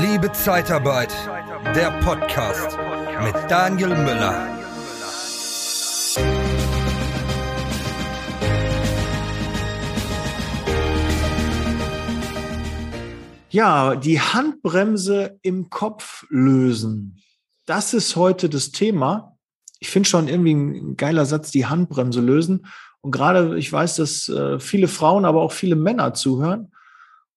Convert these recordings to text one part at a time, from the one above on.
Liebe Zeitarbeit, der Podcast mit Daniel Müller. Ja, die Handbremse im Kopf lösen. Das ist heute das Thema. Ich finde schon irgendwie ein geiler Satz, die Handbremse lösen. Und gerade, ich weiß, dass äh, viele Frauen, aber auch viele Männer zuhören.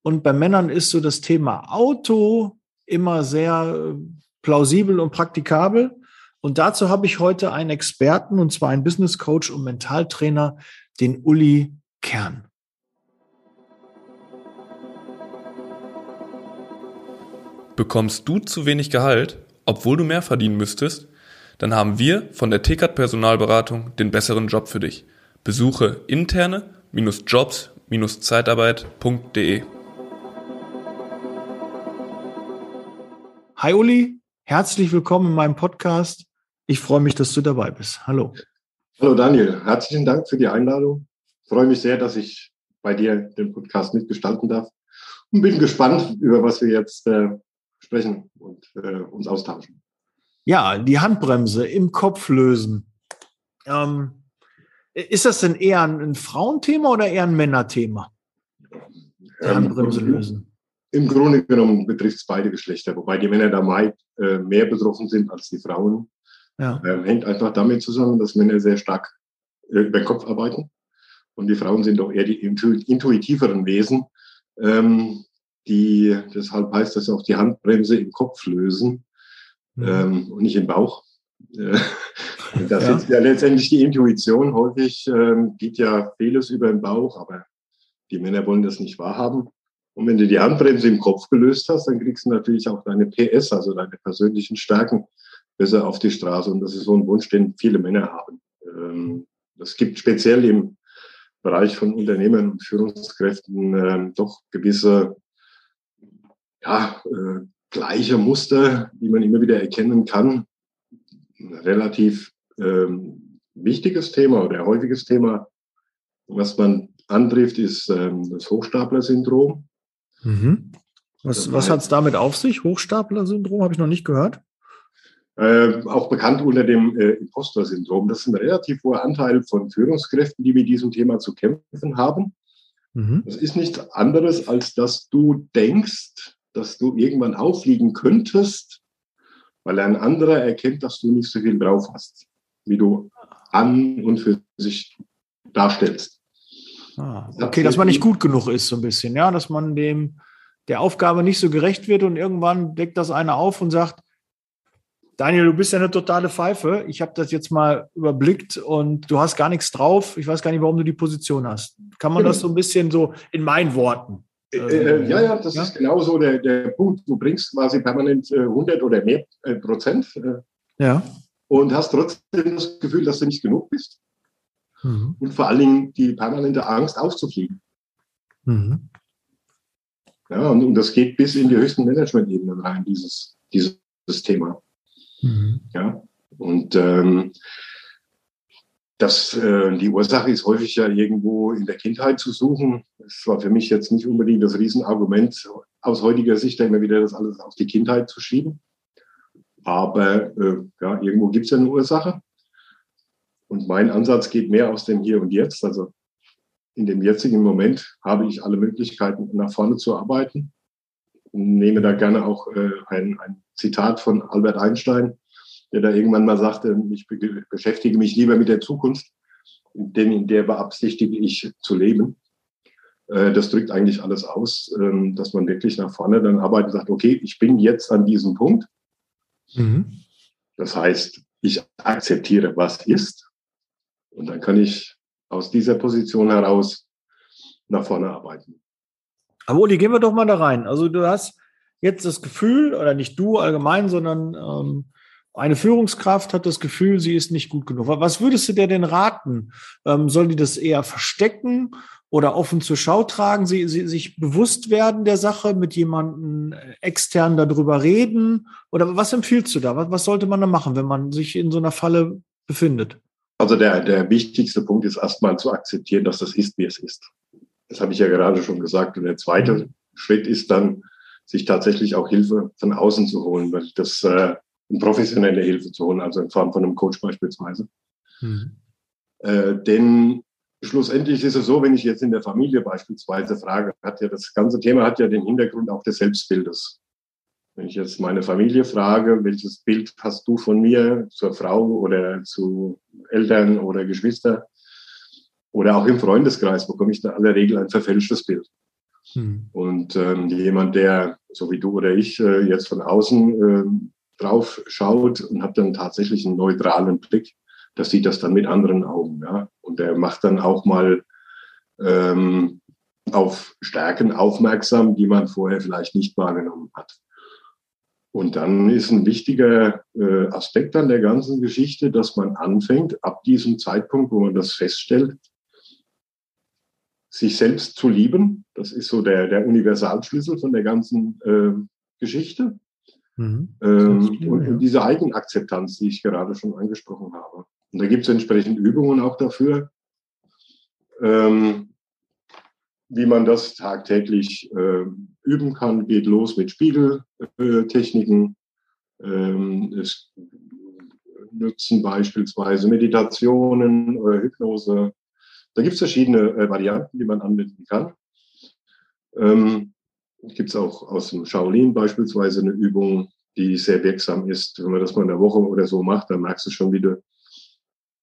Und bei Männern ist so das Thema Auto immer sehr äh, plausibel und praktikabel. Und dazu habe ich heute einen Experten, und zwar einen Business Coach und Mentaltrainer, den Uli Kern. Bekommst du zu wenig Gehalt, obwohl du mehr verdienen müsstest? Dann haben wir von der TKAT Personalberatung den besseren Job für dich. Besuche interne-jobs-zeitarbeit.de. Hi Uli, herzlich willkommen in meinem Podcast. Ich freue mich, dass du dabei bist. Hallo. Hallo Daniel, herzlichen Dank für die Einladung. Ich freue mich sehr, dass ich bei dir den Podcast mitgestalten darf und bin gespannt, über was wir jetzt äh, sprechen und äh, uns austauschen. Ja, die Handbremse im Kopf lösen. Ähm, ist das denn eher ein Frauenthema oder eher ein Männerthema? Die ähm, Handbremse lösen. Im Grunde genommen betrifft es beide Geschlechter, wobei die Männer da meist äh, mehr betroffen sind als die Frauen. Ja. Ähm, hängt einfach damit zusammen, dass Männer sehr stark äh, über den Kopf arbeiten und die Frauen sind doch eher die intuitiveren Wesen, ähm, die, deshalb heißt das auch die Handbremse im Kopf lösen mhm. ähm, und nicht im Bauch. Äh, das ja. ist ja letztendlich die Intuition. Häufig ähm, geht ja vieles über den Bauch, aber die Männer wollen das nicht wahrhaben. Und wenn du die Handbremse im Kopf gelöst hast, dann kriegst du natürlich auch deine PS, also deine persönlichen Stärken, besser auf die Straße. Und das ist so ein Wunsch, den viele Männer haben. Ähm, das gibt speziell im Bereich von Unternehmern und Führungskräften ähm, doch gewisse ja, äh, gleiche Muster, die man immer wieder erkennen kann. Ein relativ ähm, wichtiges Thema oder häufiges Thema, was man antrifft, ist das Hochstapler-Syndrom. Mhm. Was, was hat es damit auf sich? Hochstapler-Syndrom habe ich noch nicht gehört. Äh, auch bekannt unter dem äh, Imposter-Syndrom. Das ist ein relativ hoher Anteil von Führungskräften, die mit diesem Thema zu kämpfen haben. Mhm. Das ist nichts anderes, als dass du denkst, dass du irgendwann auffliegen könntest, weil ein anderer erkennt, dass du nicht so viel drauf hast, wie du an und für sich darstellst. Ah, okay, dass man nicht gut genug ist, so ein bisschen, ja, dass man dem der Aufgabe nicht so gerecht wird und irgendwann deckt das einer auf und sagt, Daniel, du bist ja eine totale Pfeife. Ich habe das jetzt mal überblickt und du hast gar nichts drauf. Ich weiß gar nicht, warum du die Position hast. Kann man genau. das so ein bisschen so in meinen Worten? Äh, äh, ja, ja, das ja? ist genau so der, der Punkt. Du bringst quasi permanent äh, 100 oder mehr äh, Prozent. Äh, ja. Und hast trotzdem das Gefühl, dass du nicht genug bist. Mhm. Und vor allen Dingen die permanente Angst aufzufliegen. Mhm. Ja, und, und, das geht bis in die höchsten Management-Ebenen rein, dieses, dieses Thema. Mhm. Ja, und ähm, das, äh, die Ursache ist häufig ja irgendwo in der Kindheit zu suchen. Das war für mich jetzt nicht unbedingt das Riesenargument, aus heutiger Sicht immer wieder das alles auf die Kindheit zu schieben. Aber äh, ja, irgendwo gibt es ja eine Ursache. Und mein Ansatz geht mehr aus dem Hier und Jetzt. Also in dem jetzigen Moment habe ich alle Möglichkeiten, nach vorne zu arbeiten. Nehme da gerne auch äh, ein, ein Zitat von Albert Einstein, der da irgendwann mal sagte, ich beschäftige mich lieber mit der Zukunft, denn in der beabsichtige ich zu leben. Äh, das drückt eigentlich alles aus, ähm, dass man wirklich nach vorne dann arbeitet und sagt, okay, ich bin jetzt an diesem Punkt. Mhm. Das heißt, ich akzeptiere, was ist und dann kann ich aus dieser Position heraus nach vorne arbeiten. Aber Uli, gehen wir doch mal da rein. Also du hast jetzt das Gefühl, oder nicht du allgemein, sondern ähm, eine Führungskraft hat das Gefühl, sie ist nicht gut genug. Was würdest du dir denn raten? Ähm, soll die das eher verstecken oder offen zur Schau tragen, sie, sie sich bewusst werden der Sache, mit jemandem extern darüber reden? Oder was empfiehlst du da? Was, was sollte man da machen, wenn man sich in so einer Falle befindet? Also der, der wichtigste Punkt ist erstmal zu akzeptieren, dass das ist, wie es ist. Das habe ich ja gerade schon gesagt. Und der zweite mhm. Schritt ist dann, sich tatsächlich auch Hilfe von außen zu holen, weil das äh, professionelle Hilfe zu holen, also in Form von einem Coach beispielsweise. Mhm. Äh, denn schlussendlich ist es so, wenn ich jetzt in der Familie beispielsweise frage, hat ja das ganze Thema hat ja den Hintergrund auch des Selbstbildes. Wenn ich jetzt meine Familie frage, welches Bild hast du von mir zur Frau oder zu Eltern oder Geschwister oder auch im Freundeskreis, bekomme ich da in aller Regel ein verfälschtes Bild. Hm. Und ähm, jemand, der so wie du oder ich äh, jetzt von außen äh, drauf schaut und hat dann tatsächlich einen neutralen Blick, das sieht das dann mit anderen Augen. Ja? Und der macht dann auch mal ähm, auf Stärken aufmerksam, die man vorher vielleicht nicht wahrgenommen hat. Und dann ist ein wichtiger äh, Aspekt an der ganzen Geschichte, dass man anfängt, ab diesem Zeitpunkt, wo man das feststellt, sich selbst zu lieben. Das ist so der, der Universalschlüssel von der ganzen äh, Geschichte. Mhm. Ähm, und, und, diese Eigenakzeptanz, die ich gerade schon angesprochen habe. Und da gibt es entsprechend Übungen auch dafür, ähm, wie man das tagtäglich äh, üben kann. Geht los mit Spiegeltechniken. Ähm, es nutzen beispielsweise Meditationen oder Hypnose. Da gibt es verschiedene äh, Varianten, die man anwenden kann. Ähm, gibt es auch aus dem Shaolin beispielsweise eine Übung, die sehr wirksam ist. Wenn man das mal in der Woche oder so macht, dann merkst du schon, wie du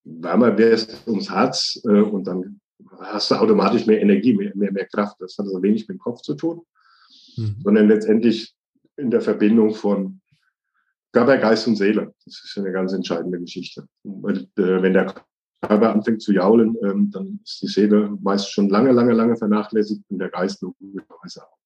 wärmer wirst ums Herz äh, und dann hast du automatisch mehr Energie, mehr, mehr, mehr Kraft. Das hat also wenig mit dem Kopf zu tun, mhm. sondern letztendlich in der Verbindung von Körper, Geist und Seele. Das ist eine ganz entscheidende Geschichte. Weil, äh, wenn der Körper anfängt zu jaulen, ähm, dann ist die Seele meist schon lange, lange, lange vernachlässigt und der Geist logischerweise auch.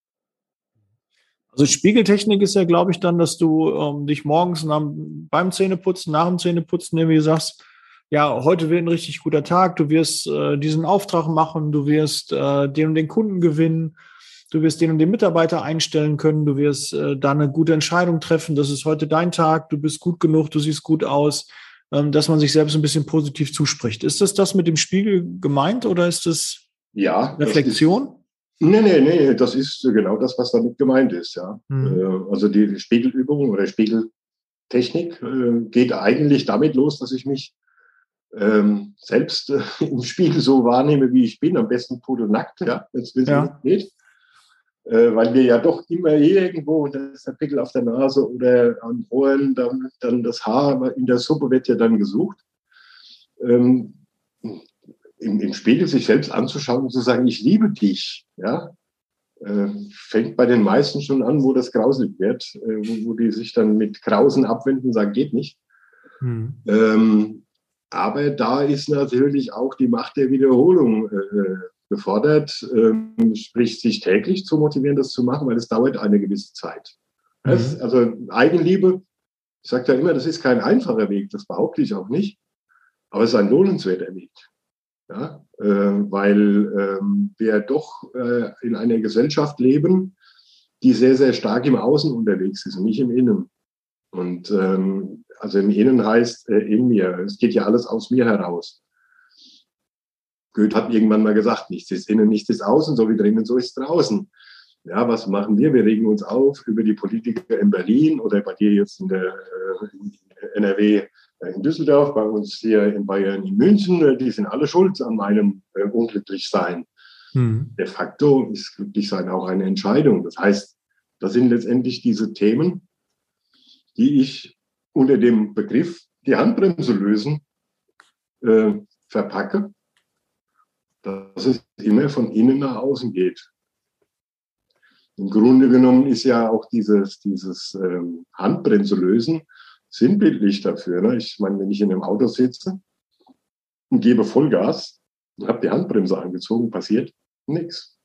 Also Spiegeltechnik ist ja, glaube ich, dann, dass du ähm, dich morgens nach, beim Zähneputzen, nach dem Zähneputzen irgendwie sagst, ja, heute wird ein richtig guter Tag, du wirst äh, diesen Auftrag machen, du wirst äh, den und den Kunden gewinnen, du wirst den und den Mitarbeiter einstellen können, du wirst äh, da eine gute Entscheidung treffen, das ist heute dein Tag, du bist gut genug, du siehst gut aus, ähm, dass man sich selbst ein bisschen positiv zuspricht. Ist das das mit dem Spiegel gemeint oder ist das ja, Reflexion? Das ist, nee, nee, nee, das ist genau das, was damit gemeint ist, ja. Mhm. also die Spiegelübung oder Spiegeltechnik äh, geht eigentlich damit los, dass ich mich ähm, selbst äh, im Spiegel so wahrnehme, wie ich bin, am besten pudelnackt, ja, wenn es ja. geht. Äh, weil wir ja doch immer irgendwo, da ist der Pickel auf der Nase oder an Ohren, dann, dann das Haar in der Suppe wird ja dann gesucht. Ähm, im, im, Spiegel sich selbst anzuschauen und zu sagen, ich liebe dich, ja, äh, fängt bei den meisten schon an, wo das grausig wird, äh, wo, wo, die sich dann mit Grausen abwenden und sagen, geht nicht. Hm. Ähm, aber da ist natürlich auch die Macht der Wiederholung äh, gefordert, ähm, sprich sich täglich zu motivieren, das zu machen, weil es dauert eine gewisse Zeit. Mhm. also Eigenliebe, ich sage da immer, das ist kein einfacher Weg, das behaupte ich auch nicht, aber es ist ein lohnenswerter Weg. Ja, äh, weil ähm, wir doch äh, in einer Gesellschaft leben, die sehr, sehr stark im Außen unterwegs ist und nicht im Innen. Und ähm, also im Innen heißt äh, in mir. Es geht ja alles aus mir heraus. Goethe hat irgendwann mal gesagt, nichts ist innen, nichts ist außen, so wie drinnen, so ist draußen. Ja, was machen wir? Wir regen uns auf über die Politiker in Berlin oder bei dir jetzt in der äh, NRW äh, in Düsseldorf, bei uns hier in Bayern in München. Die sind alle schuld an meinem äh, Unglücklichsein. Hm. De facto ist Glücklichsein auch eine Entscheidung. Das heißt, das sind letztendlich diese Themen, die ich unter dem Begriff die Handbremse lösen äh, verpacke, dass es immer von innen nach außen geht. Im Grunde genommen ist ja auch dieses, dieses ähm, Handbremse lösen sinnbildlich dafür. Ne? Ich meine, wenn ich in einem Auto sitze und gebe Vollgas und habe die Handbremse angezogen, passiert nichts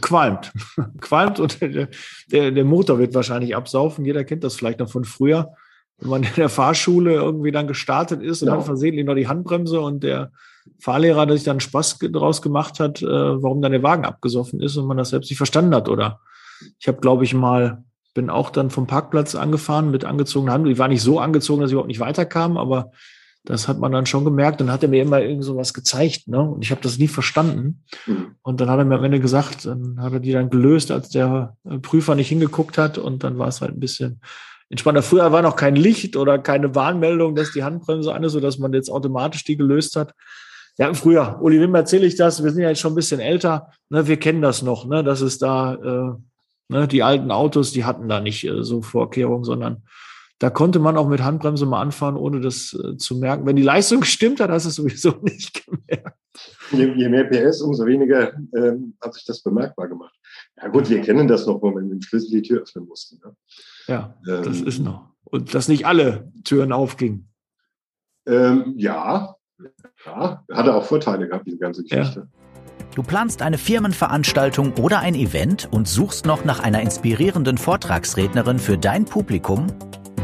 qualmt. qualmt und der, der, der Motor wird wahrscheinlich absaufen. Jeder kennt das vielleicht noch von früher, wenn man in der Fahrschule irgendwie dann gestartet ist und ja. dann versehentlich noch die Handbremse und der Fahrlehrer, der sich dann Spaß draus gemacht hat, äh, warum dann der Wagen abgesoffen ist und man das selbst nicht verstanden hat. Oder ich habe, glaube ich, mal, bin auch dann vom Parkplatz angefahren mit angezogenen Handbremsen. Ich war nicht so angezogen, dass ich überhaupt nicht weiterkam, aber Das hat man dann schon gemerkt und hat er mir immer irgend so was gezeigt, ne? Und ich habe das nie verstanden. Mhm. Und dann hat er mir am Ende gesagt, dann hat er die dann gelöst, als der äh, Prüfer nicht hingeguckt hat und dann war es halt ein bisschen entspannter. Früher war noch kein Licht oder keine Warnmeldung, dass die Handbremse an ist, sodass man jetzt automatisch die gelöst hat. Ja, früher, Uli, wem erzähle ich das? Wir sind ja jetzt schon ein bisschen älter. Ne, wir kennen das noch, ne, dass es da, äh, ne, die alten Autos, die hatten da nicht äh, so Vorkehrungen, sondern da konnte man auch mit Handbremse mal anfahren, ohne das äh, zu merken. Wenn die Leistung gestimmt hat, hast du es sowieso nicht gemerkt. Je, je mehr PS, umso weniger ähm, hat sich das bemerkbar gemacht. Ja gut, wir kennen das noch, wo man mit dem Schlüssel die Tür öffnen musste. Ne? Ja, ähm, das ist noch. Und dass nicht alle Türen aufgingen. Ähm, ja, ja, hatte auch Vorteile gehabt, diese ganze Geschichte. Ja. Du planst eine Firmenveranstaltung oder ein Event und suchst noch nach einer inspirierenden Vortragsrednerin für dein Publikum?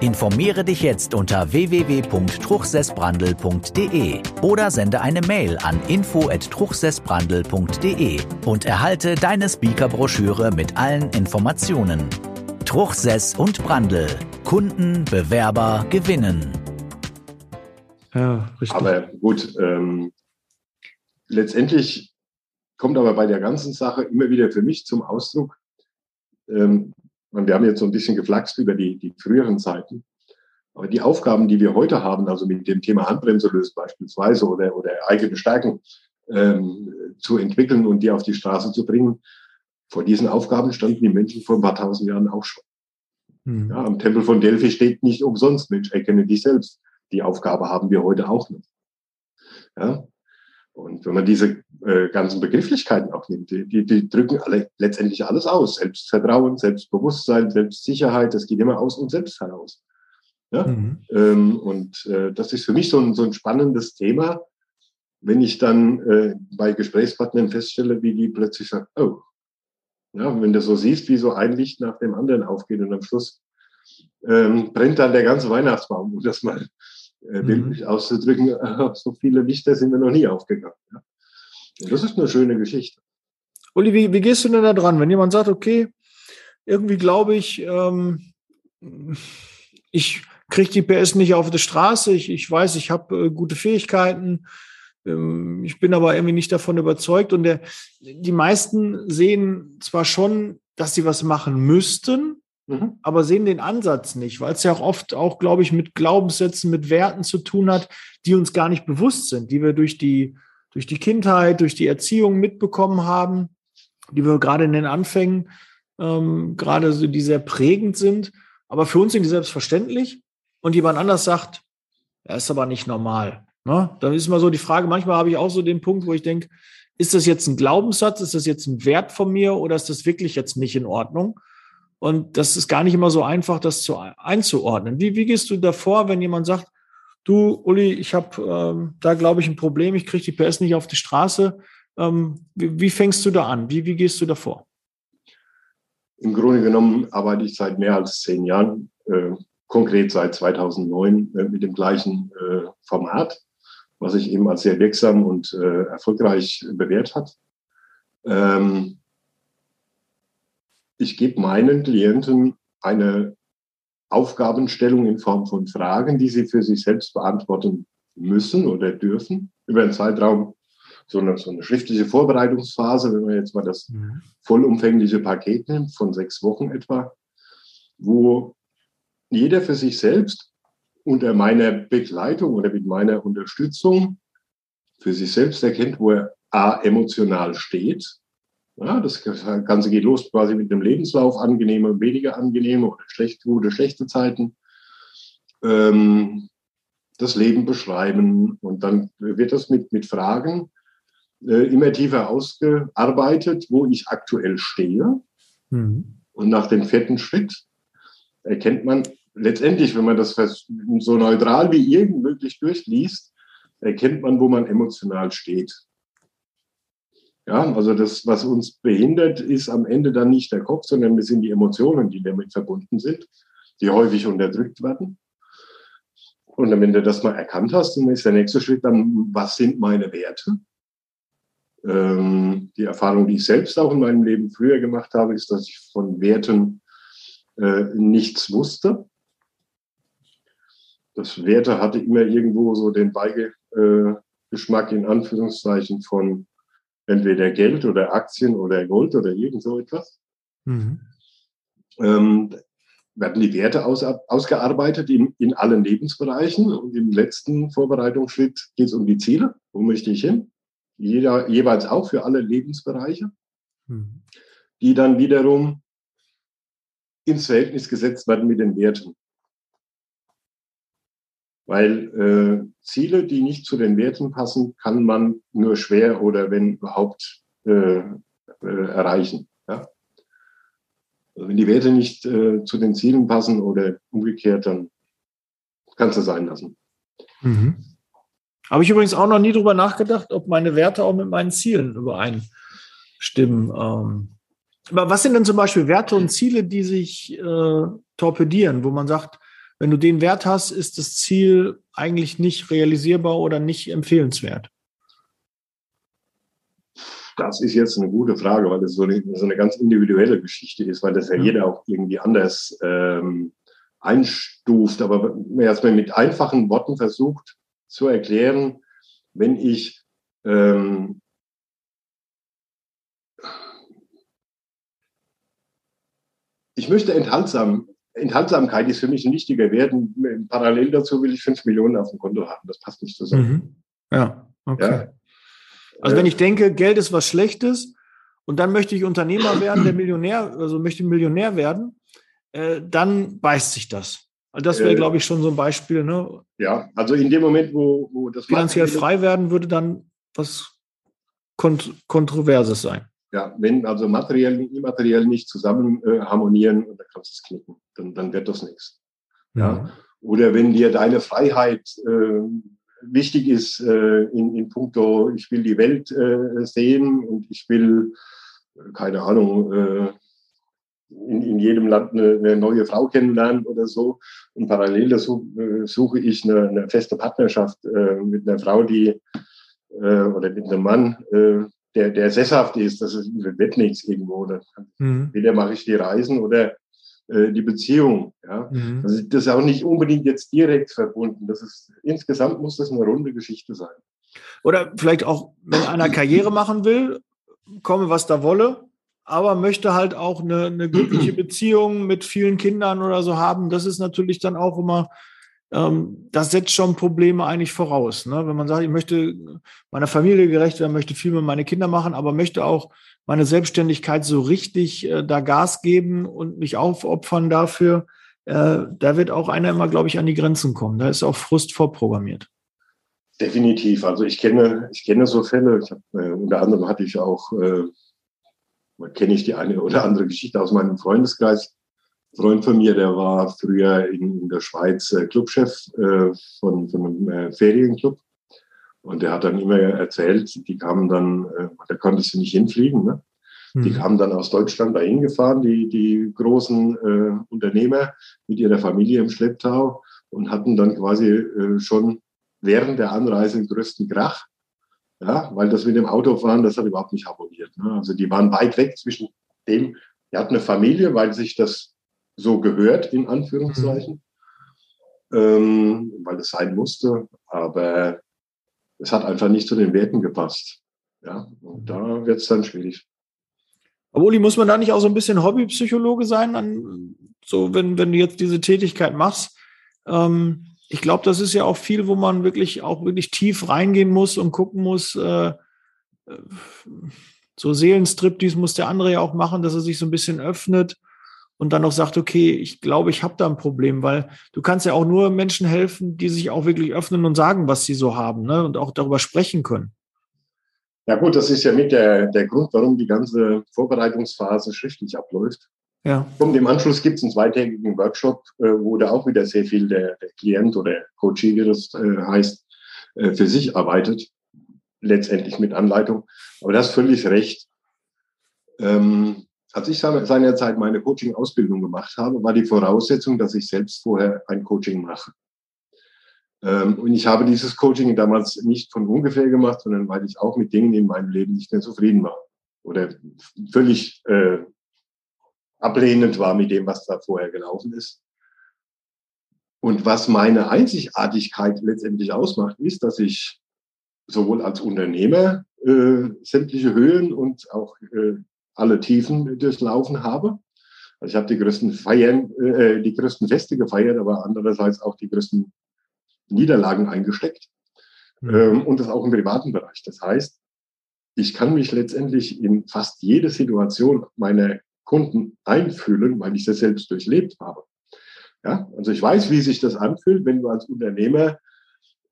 Informiere dich jetzt unter www.truchsessbrandel.de oder sende eine Mail an info@truchsessbrandel.de und erhalte deine Speakerbroschüre mit allen Informationen. Truchsess und Brandel. Kunden, Bewerber gewinnen. Ja, richtig. Aber gut, ähm, letztendlich kommt aber bei der ganzen Sache immer wieder für mich zum Ausdruck, ähm, und wir haben jetzt so ein bisschen geflaxt über die, die früheren Zeiten. Aber die Aufgaben, die wir heute haben, also mit dem Thema Handbremse löst beispielsweise oder, oder eigene Stärken ähm, zu entwickeln und die auf die Straße zu bringen, vor diesen Aufgaben standen die Menschen vor ein paar tausend Jahren auch schon. Mhm. Ja, am Tempel von Delphi steht nicht umsonst, Mensch, erkenne dich selbst. Die Aufgabe haben wir heute auch noch. Ja, und wenn man diese äh, ganzen Begrifflichkeiten auch nimmt, die, die, die drücken alle letztendlich alles aus. Selbstvertrauen, Selbstbewusstsein, Selbstsicherheit, das geht immer aus uns selbst heraus. Ja? Mhm. Ähm, und äh, das ist für mich so ein, so ein spannendes Thema, wenn ich dann äh, bei Gesprächspartnern feststelle, wie die plötzlich sagen, oh, ja, wenn du so siehst, wie so ein Licht nach dem anderen aufgeht und am Schluss ähm, brennt dann der ganze Weihnachtsbaum, um das mal äh, bildlich mhm. auszudrücken, so viele Lichter sind wir noch nie aufgegangen. Ja. Das ist eine schöne Geschichte. Uli, wie, wie gehst du denn da dran, wenn jemand sagt, okay, irgendwie glaube ich, ähm, ich kriege die PS nicht auf die Straße, ich, ich weiß, ich habe äh, gute Fähigkeiten, ähm, ich bin aber irgendwie nicht davon überzeugt. Und der, die meisten sehen zwar schon, dass sie was machen müssten, mhm. aber sehen den Ansatz nicht, weil es ja auch oft auch, glaube ich, mit Glaubenssätzen, mit Werten zu tun hat, die uns gar nicht bewusst sind, die wir durch die, durch die Kindheit, durch die Erziehung mitbekommen haben, die wir gerade in den Anfängen, ähm, gerade so, die sehr prägend sind. Aber für uns sind die selbstverständlich. Und jemand anders sagt, er ist aber nicht normal. Ne? Dann ist mal so die Frage, manchmal habe ich auch so den Punkt, wo ich denke, ist das jetzt ein Glaubenssatz, ist das jetzt ein Wert von mir oder ist das wirklich jetzt nicht in Ordnung? Und das ist gar nicht immer so einfach, das zu, einzuordnen. Wie, wie gehst du davor, wenn jemand sagt, du, Uli, ich habe ähm, da, glaube ich, ein Problem, ich kriege die PS nicht auf die Straße. Ähm, wie, wie, fängst du da an? Wie, wie gehst du davor? Im Grunde genommen arbeite ich seit mehr als zehn Jahren, äh, konkret seit 2009 äh, mit dem gleichen äh, Format, was sich eben als sehr wirksam und äh, erfolgreich bewährt hat. Ähm, ich gebe meinen Klienten eine Aufgabenstellung in Form von Fragen, die sie für sich selbst beantworten müssen oder dürfen über einen Zeitraum, so eine, so eine schriftliche Vorbereitungsphase, wenn man jetzt mal das mhm. vollumfängliche Paket nimmt, von sechs Wochen etwa, wo jeder für sich selbst unter meiner Begleitung oder mit meiner Unterstützung für sich selbst erkennt, wo er A, emotional steht, ja, das Ganze geht los quasi mit dem Lebenslauf, angenehme und weniger angenehme oder schlechte, gute, schlechte Zeiten. Ähm, das Leben beschreiben und dann wird das mit, mit Fragen äh, immer tiefer ausgearbeitet, wo ich aktuell stehe. Mhm. Und nach dem vierten Schritt erkennt man letztendlich, wenn man das so neutral wie irgend möglich durchliest, erkennt man, wo man emotional steht. Ja, also das, was uns behindert, ist am Ende dann nicht der Kopf, sondern es sind die Emotionen, die damit verbunden sind, die häufig unterdrückt werden. Und wenn du das mal erkannt hast, dann ist der nächste Schritt dann, was sind meine Werte? Ähm, die Erfahrung, die ich selbst auch in meinem Leben früher gemacht habe, ist, dass ich von Werten äh, nichts wusste. Das Werte hatte immer irgendwo so den Beigeschmack in Anführungszeichen von entweder Geld oder Aktien oder Gold oder irgend so etwas. Mhm. Ähm, werden die Werte aus, ausgearbeitet in, in allen Lebensbereichen. Und im letzten Vorbereitungsschritt geht es um die Ziele. Wo möchte ich hin? Jeder, jeweils auch für alle Lebensbereiche, mhm. die dann wiederum ins Verhältnis gesetzt werden mit den Werten. Weil äh, Ziele, die nicht zu den Werten passen, kann man nur schwer oder wenn überhaupt äh, äh, erreichen. Ja? Also wenn die Werte nicht äh, zu den Zielen passen oder umgekehrt, dann kannst du sein lassen. Mhm. Habe ich übrigens auch noch nie drüber nachgedacht, ob meine Werte auch mit meinen Zielen übereinstimmen. Ähm, aber was sind denn zum Beispiel Werte und Ziele, die sich äh, torpedieren, wo man sagt, wenn du den Wert hast, ist das Ziel eigentlich nicht realisierbar oder nicht empfehlenswert? Das ist jetzt eine gute Frage, weil das so eine, so eine ganz individuelle Geschichte ist, weil das ja, ja. jeder auch irgendwie anders ähm, einstuft. Aber wenn man jetzt mal mit einfachen Worten versucht zu erklären, wenn ich ähm, ich möchte enthaltsam Enthaltsamkeit ist für mich ein wichtiger Wert. Parallel dazu will ich fünf Millionen auf dem Konto haben. Das passt nicht zusammen. Mhm. Ja, okay. Ja. Also wenn ich denke, Geld ist was Schlechtes und dann möchte ich Unternehmer werden, der Millionär, also möchte Millionär werden, äh, dann beißt sich das. Also das wäre, äh, glaube ich, schon so ein Beispiel. Ne? Ja, also in dem Moment, wo, wo das finanziell frei werden, würde dann was Kont Kontroverses sein. Ja, wenn also materiell und immateriell nicht zusammen äh, harmonieren, dann kannst du es knicken. Dann, dann wird das nichts. Ja. ja. Oder wenn dir deine Freiheit äh, wichtig ist äh, in, in puncto, ich will die Welt äh, sehen und ich will, äh, keine Ahnung, äh, in, in jedem Land eine, eine neue Frau kennenlernen oder so. Und parallel dazu äh, suche ich eine, eine feste Partnerschaft äh, mit einer Frau, die äh, oder mit einem Mann, äh, der, der sesshaft ist, das ist, wird nichts irgendwo. Oder mhm. Weder mache ich die Reisen oder äh, die Beziehung. Ja? Mhm. Also das ist auch nicht unbedingt jetzt direkt verbunden. Das ist, insgesamt muss das eine runde Geschichte sein. Oder vielleicht auch, wenn einer Karriere machen will, komme was da wolle, aber möchte halt auch eine, eine glückliche Beziehung mit vielen Kindern oder so haben. Das ist natürlich dann auch immer ähm, das setzt schon Probleme eigentlich voraus. Ne? Wenn man sagt, ich möchte meiner Familie gerecht werden, möchte viel mit meine Kinder machen, aber möchte auch meine Selbstständigkeit so richtig äh, da Gas geben und mich aufopfern dafür, äh, da wird auch einer immer, glaube ich, an die Grenzen kommen. Da ist auch Frust vorprogrammiert. Definitiv. Also ich kenne, ich kenne so Fälle. Hab, äh, unter anderem hatte ich auch, äh, kenne ich die eine oder andere Geschichte aus meinem Freundeskreis Freund von mir, der war früher in, der Schweiz äh, Clubchef äh, von, von einem Ferienclub. Und der hat dann immer erzählt, die kamen dann, äh, da konnte sie nicht hinfliegen, ne? Die kamen dann aus Deutschland dahin gefahren, die, die großen äh, Unternehmer mit ihrer Familie im Schlepptau und hatten dann quasi äh, schon während der Anreise den größten Krach. Ja, weil das mit dem Autofahren, das hat überhaupt nicht harmoniert. Ne? Also die waren weit weg zwischen dem, er hat eine Familie, weil sich das so gehört, in Anführungszeichen, mhm. ähm, weil es sein musste. Aber es hat einfach nicht zu den Werten gepasst. Ja, und da wird es dann schwierig. Aber Uli, muss man da nicht auch so ein bisschen Hobbypsychologe sein, an, so wenn, wenn du jetzt diese Tätigkeit machst? Ähm, ich glaube, das ist ja auch viel, wo man wirklich auch wirklich tief reingehen muss und gucken muss, äh, äh so Seelenstrip, dies muss der andere ja auch machen, dass er sich so ein bisschen öffnet und dann noch sagt, okay, ich glaube, ich habe da ein Problem, weil du kannst ja auch nur Menschen helfen, die sich auch wirklich öffnen und sagen, was sie so haben ne? und auch darüber sprechen können. Ja gut, das ist ja mit der, der Grund, warum die ganze Vorbereitungsphase schriftlich abläuft. Ja. Und im Anschluss gibt es einen zweitägigen Workshop, äh, wo da auch wieder sehr viel der, der Klient oder Coach, wie das äh, heißt, äh, für sich arbeitet, letztendlich mit Anleitung. Aber das ist völlig recht. Ähm, als ich seinerzeit meine Coaching-Ausbildung gemacht habe, war die Voraussetzung, dass ich selbst vorher ein Coaching mache. Ähm, und ich habe dieses Coaching damals nicht von ungefähr gemacht, sondern weil ich auch mit Dingen in meinem Leben nicht mehr zufrieden war oder völlig äh, ablehnend war mit dem, was da vorher gelaufen ist. Und was meine Einzigartigkeit letztendlich ausmacht, ist, dass ich sowohl als Unternehmer äh, sämtliche Höhen und auch äh, alle Tiefen durchlaufen habe. Also ich habe die größten Feiern, äh, die größten Feste gefeiert, aber andererseits auch die größten Niederlagen eingesteckt. Mhm. Ähm, und das auch im privaten Bereich. Das heißt, ich kann mich letztendlich in fast jede Situation meiner Kunden einfühlen, weil ich das selbst durchlebt habe. Ja, also ich weiß, wie sich das anfühlt, wenn du als Unternehmer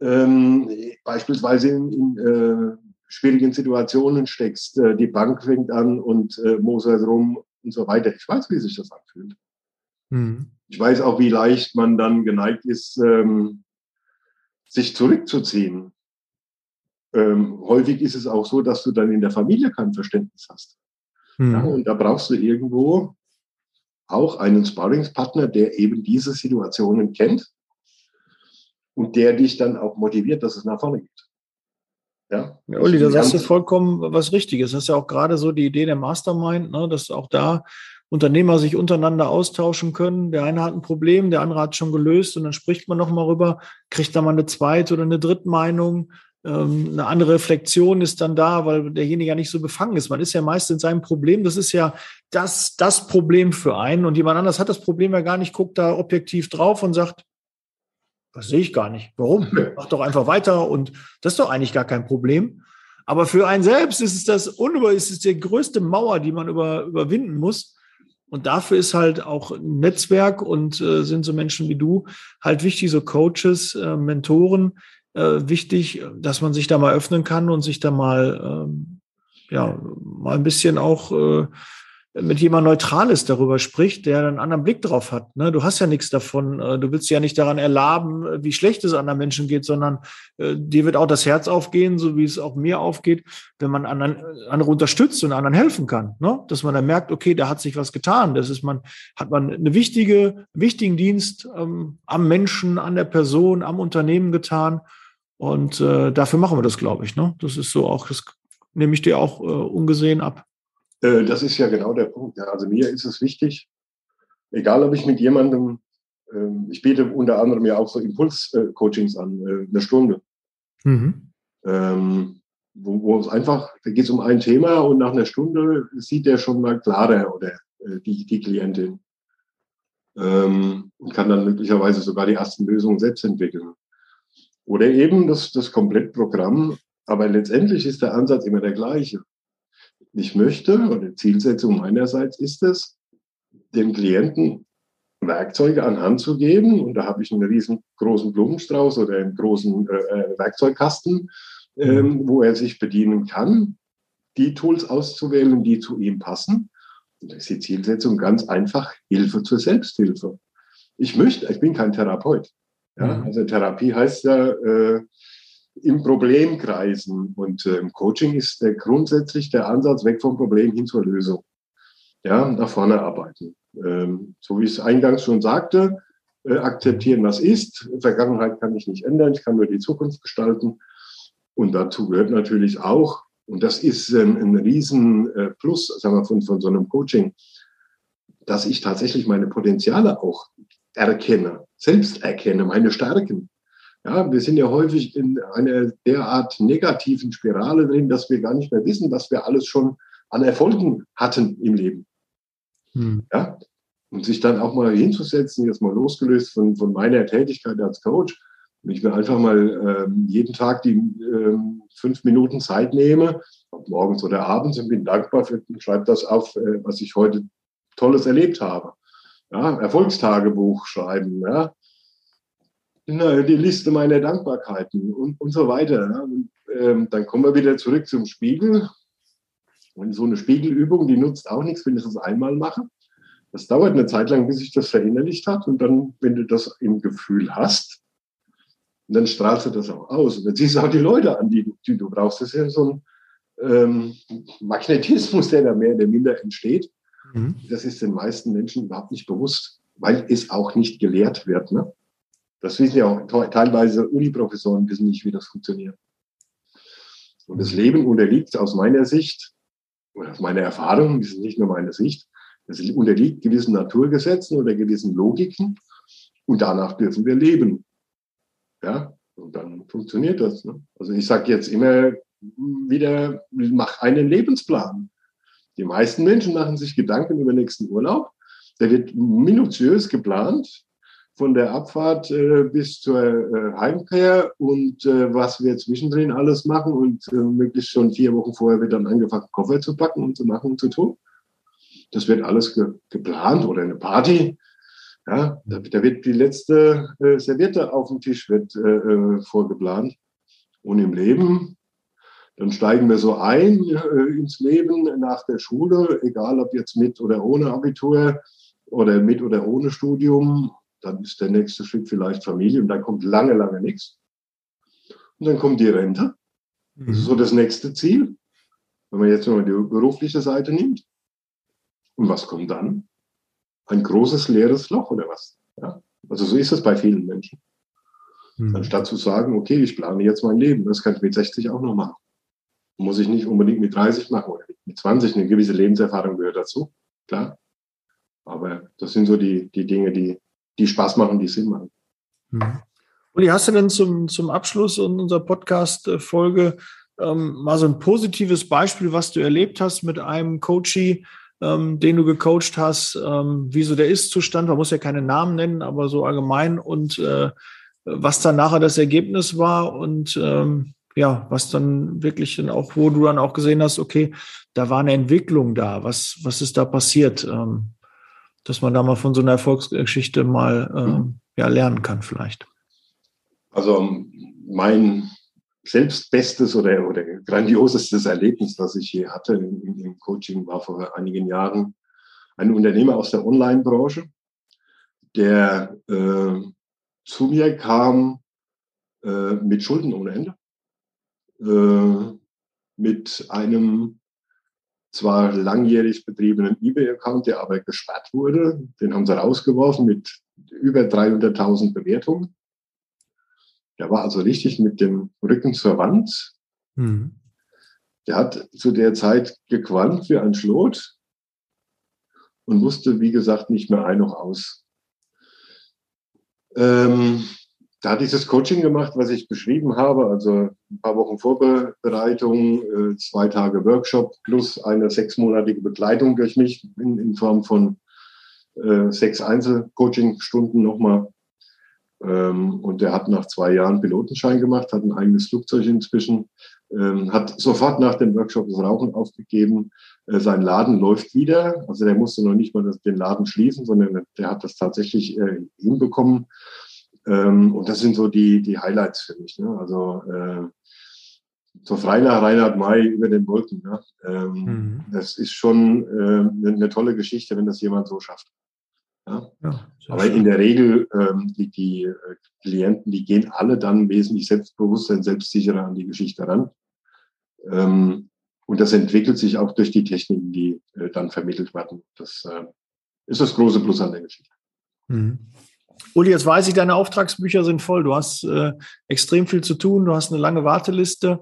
ähm, beispielsweise in, in äh, schwierigen Situationen steckst. Äh, die Bank fängt an und äh, mosert rum und so weiter. Ich weiß, wie sich das anfühlt. Mhm. Ich weiß auch, wie leicht man dann geneigt ist, ähm, sich zurückzuziehen. Ähm, häufig ist es auch so, dass du dann in der Familie kein Verständnis hast. Mhm. Ja, und da brauchst du irgendwo auch einen Sparringspartner, der eben diese Situationen kennt und der dich dann auch motiviert, dass es nach vorne geht. Ja, ja Uli, da sagst du vollkommen was Richtiges. Das ist ja auch gerade so die Idee der Mastermind, ne, dass auch da Unternehmer sich untereinander austauschen können. Der eine hat ein Problem, der andere hat schon gelöst und dann spricht man nochmal rüber, kriegt da mal eine zweite oder eine dritte Meinung. Ähm, eine andere Reflexion ist dann da, weil derjenige ja nicht so befangen ist. Man ist ja meist in seinem Problem. Das ist ja das, das Problem für einen. Und jemand anders hat das Problem ja gar nicht, guckt da objektiv drauf und sagt, das sehe ich gar nicht. Warum? Mach doch einfach weiter und das ist doch eigentlich gar kein Problem. Aber für einen selbst ist es das unüber, ist es die größte Mauer, die man über, überwinden muss. Und dafür ist halt auch ein Netzwerk und äh, sind so Menschen wie du halt wichtig, so Coaches, äh, Mentoren, äh, wichtig, dass man sich da mal öffnen kann und sich da mal, ähm, ja, mal ein bisschen auch äh, mit jemand Neutrales darüber spricht, der einen anderen Blick drauf hat. Ne? Du hast ja nichts davon. Äh, du willst ja nicht daran erlaben, äh, wie schlecht es anderen Menschen geht, sondern äh, dir wird auch das Herz aufgehen, so wie es auch mir aufgeht, wenn man anderen, äh, andere unterstützt und anderen helfen kann. Ne? Dass man dann merkt, okay, da hat sich was getan. Das ist man, hat man eine wichtige, wichtigen Dienst ähm, am Menschen, an der Person, am Unternehmen getan. Und äh, dafür machen wir das, glaube ich. Ne? Das ist so auch, das nehme ich dir auch äh, ungesehen ab. Äh, das ist ja genau der Punkt. Also mir ist es wichtig, egal ob ich mit jemandem, ähm, ich biete unter anderem ja auch so Impuls-Coachings an, äh, eine Stunde. Mhm. Ähm, wo, wo, es einfach, da geht es um ein Thema und nach einer Stunde sieht der schon mal klarer oder äh, die, die Klientin. Ähm, und kann dann möglicherweise sogar die ersten Lösungen selbst entwickeln. Oder eben das, das Komplettprogramm. Aber letztendlich ist der Ansatz immer der gleiche. Ich möchte, oder Zielsetzung meinerseits ist es, dem Klienten Werkzeuge an Hand zu geben. Und da habe ich einen riesengroßen Blumenstrauß oder einen großen äh, äh, Werkzeugkasten, ähm, wo er sich bedienen kann, die Tools auszuwählen, die zu ihm passen. Und da ist die Zielsetzung ganz einfach Hilfe zur Selbsthilfe. Ich möchte, ich bin kein Therapeut. Ja? Mhm. Also Therapie heißt ja, äh, im Problem kreisen. Und äh, im Coaching ist der grundsätzlich der Ansatz weg vom Problem hin zur Lösung. Ja, nach vorne arbeiten. Ähm, so wie ich es eingangs schon sagte, äh, akzeptieren, was ist. Vergangenheit kann ich nicht ändern, ich kann nur die Zukunft gestalten. Und dazu gehört natürlich auch, und das ist ein, ein riesen äh, von, von so einem Coaching, dass ich tatsächlich meine Potenziale auch erkenne, selbst erkenne, meine Stärken. Ja, wir sind ja häufig in einer derart negativen Spirale drin, dass wir gar nicht mehr wissen, was wir alles schon an Erfolgen hatten im Leben. Hm. Ja, und sich dann auch mal hinzusetzen, jetzt mal losgelöst von, von meiner Tätigkeit als Coach, und ich mir einfach mal ähm, jeden Tag die ähm, fünf Minuten Zeit nehme, morgens oder abends, und bin dankbar für, schreibe das auf, äh, was ich heute Tolles erlebt habe. Ja, Erfolgstagebuch schreiben, ja, die Liste meiner Dankbarkeiten und, und so weiter. Und, ähm, dann kommen wir wieder zurück zum Spiegel. Und so eine Spiegelübung, die nutzt auch nichts, wenn ich das einmal mache. Das dauert eine Zeit lang, bis sich das verinnerlicht hat. Und dann, wenn du das im Gefühl hast, dann strahlst du das auch aus. Und dann siehst du auch die Leute an, die, die du brauchst. Das ist ja so ein ähm, Magnetismus, der da mehr oder minder entsteht. Mhm. Das ist den meisten Menschen überhaupt nicht bewusst, weil es auch nicht gelehrt wird. Ne? Das wissen ja auch teilweise Uniprofessoren wissen nicht, wie das funktioniert. Und das Leben unterliegt aus meiner Sicht, oder aus meiner Erfahrung, das ist nicht nur meine Sicht, es unterliegt gewissen Naturgesetzen oder gewissen Logiken und danach dürfen wir leben. Ja, und dann funktioniert das. Ne? Also ich sage jetzt immer wieder, mach einen Lebensplan. Die meisten Menschen machen sich Gedanken über den nächsten Urlaub. Der wird minutiös geplant, von der Abfahrt äh, bis zur äh, Heimkehr und äh, was wir zwischendrin alles machen und äh, möglichst schon vier Wochen vorher wird dann angefangen, Koffer zu packen und zu machen und zu tun. Das wird alles ge geplant oder eine Party. Ja, da, da wird die letzte äh, Serviette auf dem Tisch wird äh, äh vorgeplant. Und im Leben, dann steigen wir so ein äh, ins Leben nach der Schule, egal ob jetzt mit oder ohne Abitur oder mit oder ohne Studium. Dann ist der nächste Schritt vielleicht Familie und dann kommt lange, lange nichts. Und dann kommt die Rente. Das ist so das nächste Ziel. Wenn man jetzt mal die berufliche Seite nimmt. Und was kommt dann? Ein großes leeres Loch oder was? Ja? Also so ist es bei vielen Menschen. Mhm. Anstatt zu sagen, okay, ich plane jetzt mein Leben, das kann ich mit 60 auch noch machen. Muss ich nicht unbedingt mit 30 machen oder mit 20. Eine gewisse Lebenserfahrung gehört dazu, klar. Aber das sind so die, die Dinge, die, die Spaß machen, die Sinn machen. Mhm. Uli, hast du denn zum, zum Abschluss unserer Podcast-Folge ähm, mal so ein positives Beispiel, was du erlebt hast mit einem Coachie, ähm, den du gecoacht hast, ähm, wie so der Ist-Zustand, man muss ja keine Namen nennen, aber so allgemein und äh, was dann nachher das Ergebnis war und ähm, ja, was dann wirklich dann auch, wo du dann auch gesehen hast, okay, da war eine Entwicklung da, was, was ist da passiert, ähm, dass man da mal von so einer Erfolgsgeschichte mal ähm, ja, lernen kann vielleicht. Also mein selbstbestes oder, oder grandiosestes Erlebnis, das ich je hatte im, im Coaching, war vor einigen Jahren ein Unternehmer aus der Online-Branche, der äh, zu mir kam äh, mit Schulden ohne Ende, äh, mit einem zwar langjährig betriebenen eBay-Account, der aber gesperrt wurde. Den haben sie rausgeworfen mit über 300.000 Bewertungen. Der war also richtig mit dem Rücken zur Wand. Mhm. Der hat zu der Zeit gequalmt wie ein Schlot und wusste, wie gesagt, nicht mehr ein noch aus. Ähm, da hat dieses Coaching gemacht, was ich beschrieben habe, also ein paar Wochen Vorbereitung, äh, zwei Tage Workshop plus eine sechsmonatige Begleitung durch mich in, in Form von äh, sechs Einzelcoaching-Stunden nochmal. Ähm, und er hat nach zwei Jahren Pilotenschein gemacht, hat ein eigenes Flugzeug inzwischen, ähm, hat sofort nach dem Workshop das Rauchen aufgegeben. Äh, sein Laden läuft wieder. Also der musste noch nicht mal den Laden schließen, sondern der hat das tatsächlich hinbekommen. Ähm, und das sind so die, die Highlights für mich. Ne? Also äh, so frei nach Reinhard May über den Wolken. Ne? Ähm, mhm. Das ist schon äh, eine tolle Geschichte, wenn das jemand so schafft. Ja? ja Aber schön. in der Regel, ähm, die, die äh, Klienten, die gehen alle dann wesentlich selbstbewusster und selbstsicherer an die Geschichte ran. Ähm, und das entwickelt sich auch durch die Techniken, die äh, dann vermittelt werden. Das äh, ist das große Plus an der Geschichte. Mhm. Uli, jetzt weiß ich, deine Auftragsbücher sind voll. Du hast äh, extrem viel zu tun, du hast eine lange Warteliste.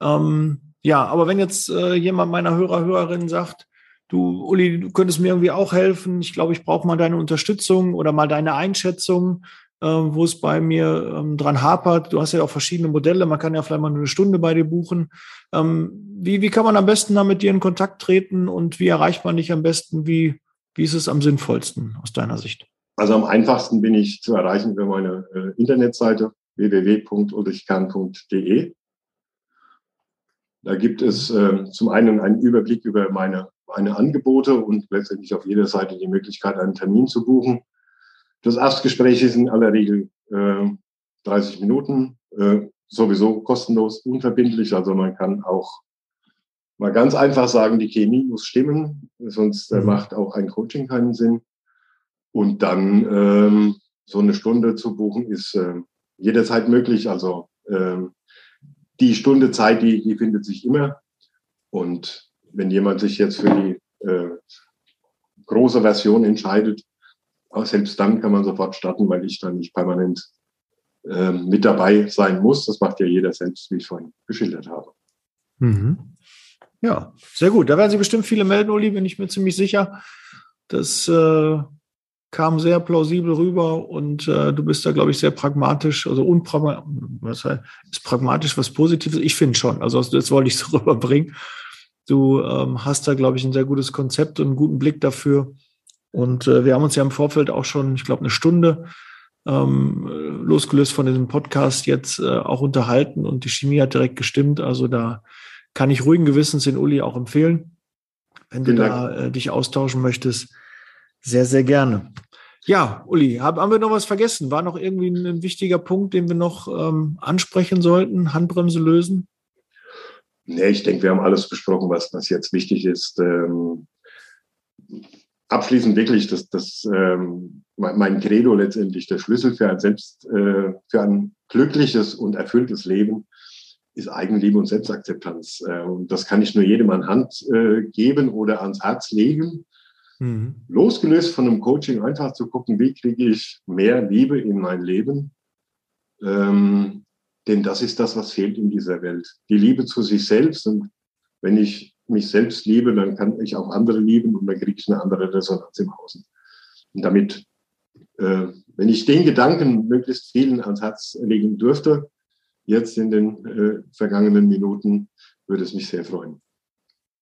Ähm, ja, aber wenn jetzt äh, jemand meiner Hörer, Hörerinnen sagt, du, Uli, du könntest mir irgendwie auch helfen. Ich glaube, ich brauche mal deine Unterstützung oder mal deine Einschätzung, äh, wo es bei mir ähm, dran hapert. Du hast ja auch verschiedene Modelle. Man kann ja vielleicht mal eine Stunde bei dir buchen. Ähm, wie, wie kann man am besten da mit dir in Kontakt treten und wie erreicht man dich am besten? Wie, wie ist es am sinnvollsten aus deiner Sicht? Also am einfachsten bin ich zu erreichen über meine äh, Internetseite www.ulrichkern.de. Da gibt es äh, zum einen einen Überblick über meine meine Angebote und letztendlich auf jeder Seite die Möglichkeit, einen Termin zu buchen. Das Erstgespräch ist in aller Regel äh, 30 Minuten, äh, sowieso kostenlos, unverbindlich. Also man kann auch mal ganz einfach sagen, die Chemie muss stimmen, sonst äh, macht auch ein Coaching keinen Sinn. Und dann ähm, so eine Stunde zu buchen ist äh, jederzeit möglich. Also äh, die Stunde Zeit, die, die findet sich immer. Und wenn jemand sich jetzt für die äh, große Version entscheidet, auch selbst dann kann man sofort starten, weil ich dann nicht permanent äh, mit dabei sein muss. Das macht ja jeder selbst, wie ich vorhin geschildert habe. Mhm. Ja, sehr gut. Da werden sich bestimmt viele melden, Uli, bin ich mir ziemlich sicher. Das äh, kam sehr plausibel rüber und äh, du bist da, glaube ich, sehr pragmatisch, also unpragmatisch, was heißt, ist pragmatisch was Positives? Ich finde schon. Also das wollte ich so rüberbringen. Du ähm, hast da, glaube ich, ein sehr gutes Konzept und einen guten Blick dafür. Und äh, wir haben uns ja im Vorfeld auch schon, ich glaube, eine Stunde ähm, losgelöst von diesem Podcast jetzt äh, auch unterhalten und die Chemie hat direkt gestimmt. Also da kann ich ruhigen Gewissens den Uli auch empfehlen, wenn Vielen du da äh, dich austauschen möchtest. Sehr, sehr gerne. Ja, Uli, hab, haben wir noch was vergessen? War noch irgendwie ein, ein wichtiger Punkt, den wir noch ähm, ansprechen sollten? Handbremse lösen? Nee, ich denke, wir haben alles besprochen, was, was jetzt wichtig ist. Ähm, abschließend wirklich, dass das ähm, mein Credo letztendlich der Schlüssel für ein selbst äh, für ein glückliches und erfülltes Leben ist Eigenliebe und Selbstakzeptanz. Ähm, das kann ich nur jedem an Hand äh, geben oder ans Herz legen. Mhm. Losgelöst von einem Coaching einfach zu gucken, wie kriege ich mehr Liebe in mein Leben. Ähm, denn das ist das, was fehlt in dieser Welt. Die Liebe zu sich selbst. Und wenn ich mich selbst liebe, dann kann ich auch andere lieben und dann kriege ich eine andere Resonanz im Außen. Und damit äh, wenn ich den Gedanken möglichst vielen ans Herz legen dürfte, jetzt in den äh, vergangenen Minuten, würde es mich sehr freuen.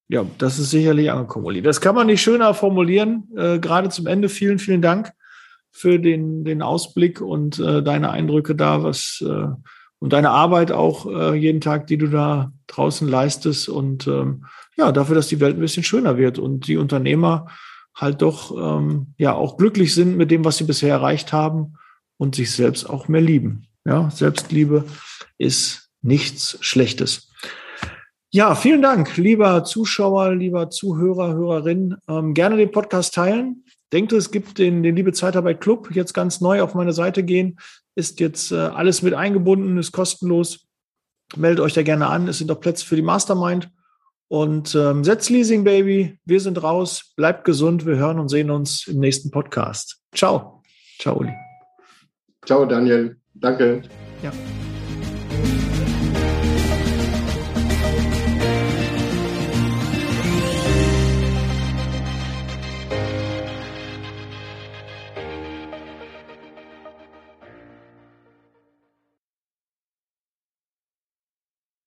Ja, das ist sicherlich angekommen. Das kann man nicht schöner formulieren. Äh, gerade zum Ende vielen, vielen Dank für den, den Ausblick und äh, deine Eindrücke da, was äh, und deine Arbeit auch äh, jeden Tag, die du da draußen leistest und ähm, ja, dafür, dass die Welt ein bisschen schöner wird und die Unternehmer halt doch ähm, ja auch glücklich sind mit dem, was sie bisher erreicht haben und sich selbst auch mehr lieben. Ja, Selbstliebe ist nichts Schlechtes. Ja, vielen Dank, lieber Zuschauer, lieber Zuhörer, Hörerin. Ähm, gerne den Podcast teilen. Denkt, es gibt den, den Liebe Zeitarbeit Club jetzt ganz neu auf meine Seite gehen. Ist jetzt äh, alles mit eingebunden, ist kostenlos. Meldet euch da gerne an. Es sind auch Plätze für die Mastermind. Und ähm, setzt Leasing, Baby. Wir sind raus. Bleibt gesund. Wir hören und sehen uns im nächsten Podcast. Ciao. Ciao, Uli. Ciao, Daniel. Danke. Ja.